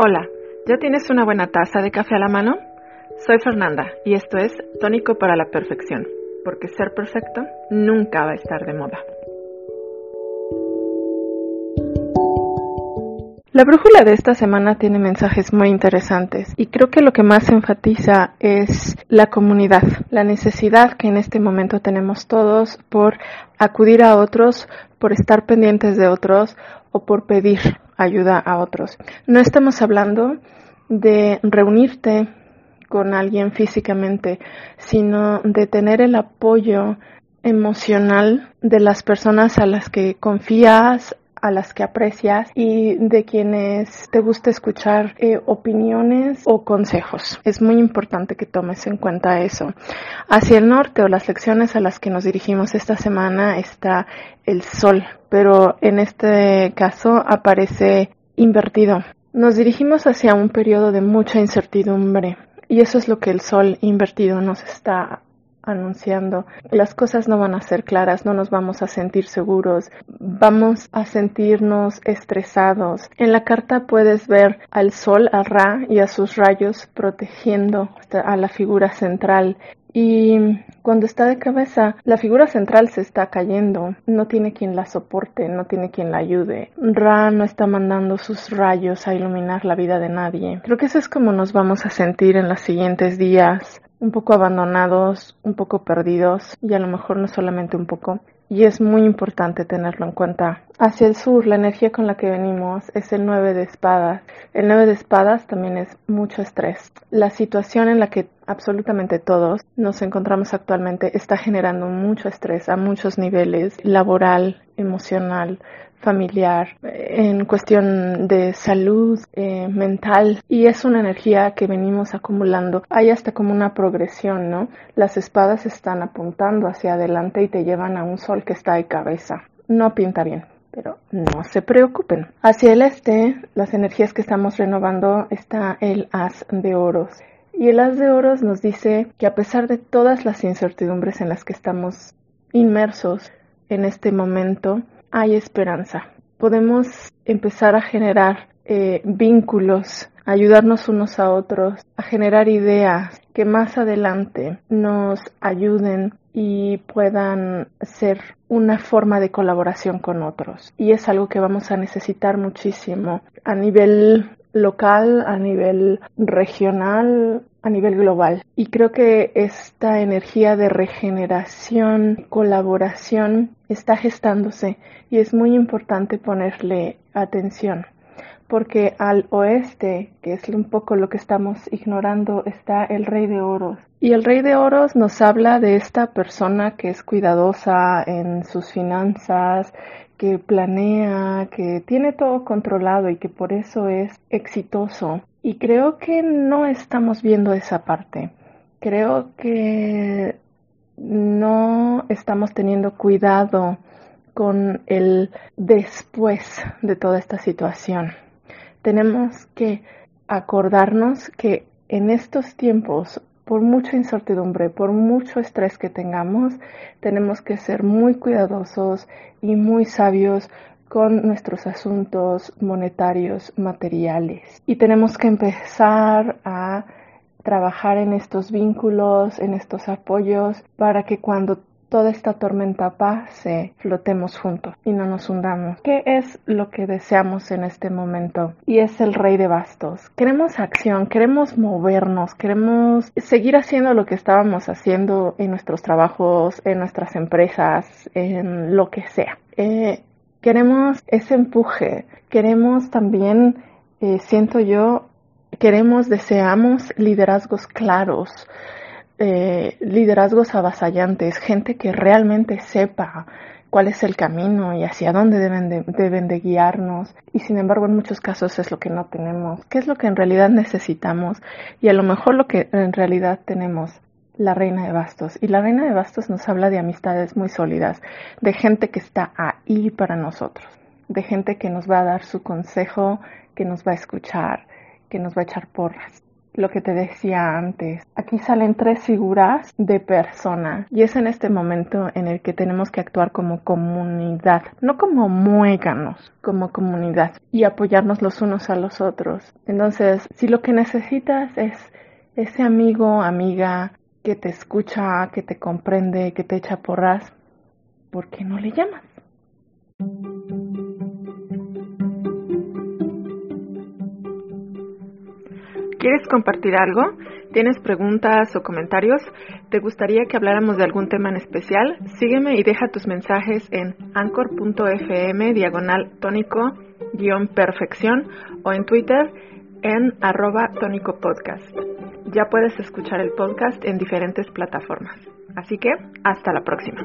Hola, ¿ya tienes una buena taza de café a la mano? Soy Fernanda y esto es Tónico para la Perfección, porque ser perfecto nunca va a estar de moda. La brújula de esta semana tiene mensajes muy interesantes y creo que lo que más enfatiza es la comunidad, la necesidad que en este momento tenemos todos por acudir a otros, por estar pendientes de otros o por pedir ayuda a otros. No estamos hablando de reunirte con alguien físicamente, sino de tener el apoyo emocional de las personas a las que confías, a las que aprecias y de quienes te gusta escuchar eh, opiniones o consejos. Es muy importante que tomes en cuenta eso. Hacia el norte o las lecciones a las que nos dirigimos esta semana está el sol, pero en este caso aparece invertido. Nos dirigimos hacia un periodo de mucha incertidumbre y eso es lo que el sol invertido nos está anunciando. Las cosas no van a ser claras, no nos vamos a sentir seguros, vamos a sentirnos estresados. En la carta puedes ver al sol, a Ra y a sus rayos protegiendo a la figura central. Y cuando está de cabeza, la figura central se está cayendo, no tiene quien la soporte, no tiene quien la ayude. Ra no está mandando sus rayos a iluminar la vida de nadie. Creo que eso es como nos vamos a sentir en los siguientes días un poco abandonados, un poco perdidos y a lo mejor no solamente un poco. Y es muy importante tenerlo en cuenta. Hacia el sur, la energía con la que venimos es el 9 de espadas. El 9 de espadas también es mucho estrés. La situación en la que absolutamente todos nos encontramos actualmente está generando mucho estrés a muchos niveles, laboral, emocional, familiar, en cuestión de salud eh, mental y es una energía que venimos acumulando. Hay hasta como una progresión, ¿no? Las espadas están apuntando hacia adelante y te llevan a un sol que está de cabeza. No pinta bien. Pero no se preocupen. Hacia el este, las energías que estamos renovando está el as de oros. Y el as de oros nos dice que a pesar de todas las incertidumbres en las que estamos inmersos en este momento, hay esperanza. Podemos empezar a generar eh, vínculos, ayudarnos unos a otros, a generar ideas que más adelante nos ayuden y puedan ser una forma de colaboración con otros. Y es algo que vamos a necesitar muchísimo a nivel local, a nivel regional, a nivel global. Y creo que esta energía de regeneración, colaboración, está gestándose y es muy importante ponerle atención. Porque al oeste, que es un poco lo que estamos ignorando, está el rey de oros. Y el rey de oros nos habla de esta persona que es cuidadosa en sus finanzas, que planea, que tiene todo controlado y que por eso es exitoso. Y creo que no estamos viendo esa parte. Creo que no estamos teniendo cuidado con el después de toda esta situación. Tenemos que acordarnos que en estos tiempos por mucha incertidumbre, por mucho estrés que tengamos, tenemos que ser muy cuidadosos y muy sabios con nuestros asuntos monetarios materiales. Y tenemos que empezar a trabajar en estos vínculos, en estos apoyos, para que cuando toda esta tormenta pase, flotemos juntos y no nos hundamos. ¿Qué es lo que deseamos en este momento? Y es el rey de bastos. Queremos acción, queremos movernos, queremos seguir haciendo lo que estábamos haciendo en nuestros trabajos, en nuestras empresas, en lo que sea. Eh, queremos ese empuje, queremos también, eh, siento yo, queremos, deseamos liderazgos claros, eh, liderazgos avasallantes, gente que realmente sepa cuál es el camino y hacia dónde deben de, deben de guiarnos. Y sin embargo, en muchos casos es lo que no tenemos. ¿Qué es lo que en realidad necesitamos? Y a lo mejor lo que en realidad tenemos la reina de bastos. Y la reina de bastos nos habla de amistades muy sólidas, de gente que está ahí para nosotros, de gente que nos va a dar su consejo, que nos va a escuchar, que nos va a echar porras. Lo que te decía antes. Aquí salen tres figuras de persona y es en este momento en el que tenemos que actuar como comunidad, no como muéganos, como comunidad y apoyarnos los unos a los otros. Entonces, si lo que necesitas es ese amigo, amiga que te escucha, que te comprende, que te echa porras, ¿por qué no le llamas? ¿Quieres compartir algo? ¿Tienes preguntas o comentarios? ¿Te gustaría que habláramos de algún tema en especial? Sígueme y deja tus mensajes en anchor.fm diagonal tónico guion perfección o en Twitter en arroba tónico podcast. Ya puedes escuchar el podcast en diferentes plataformas. Así que, hasta la próxima.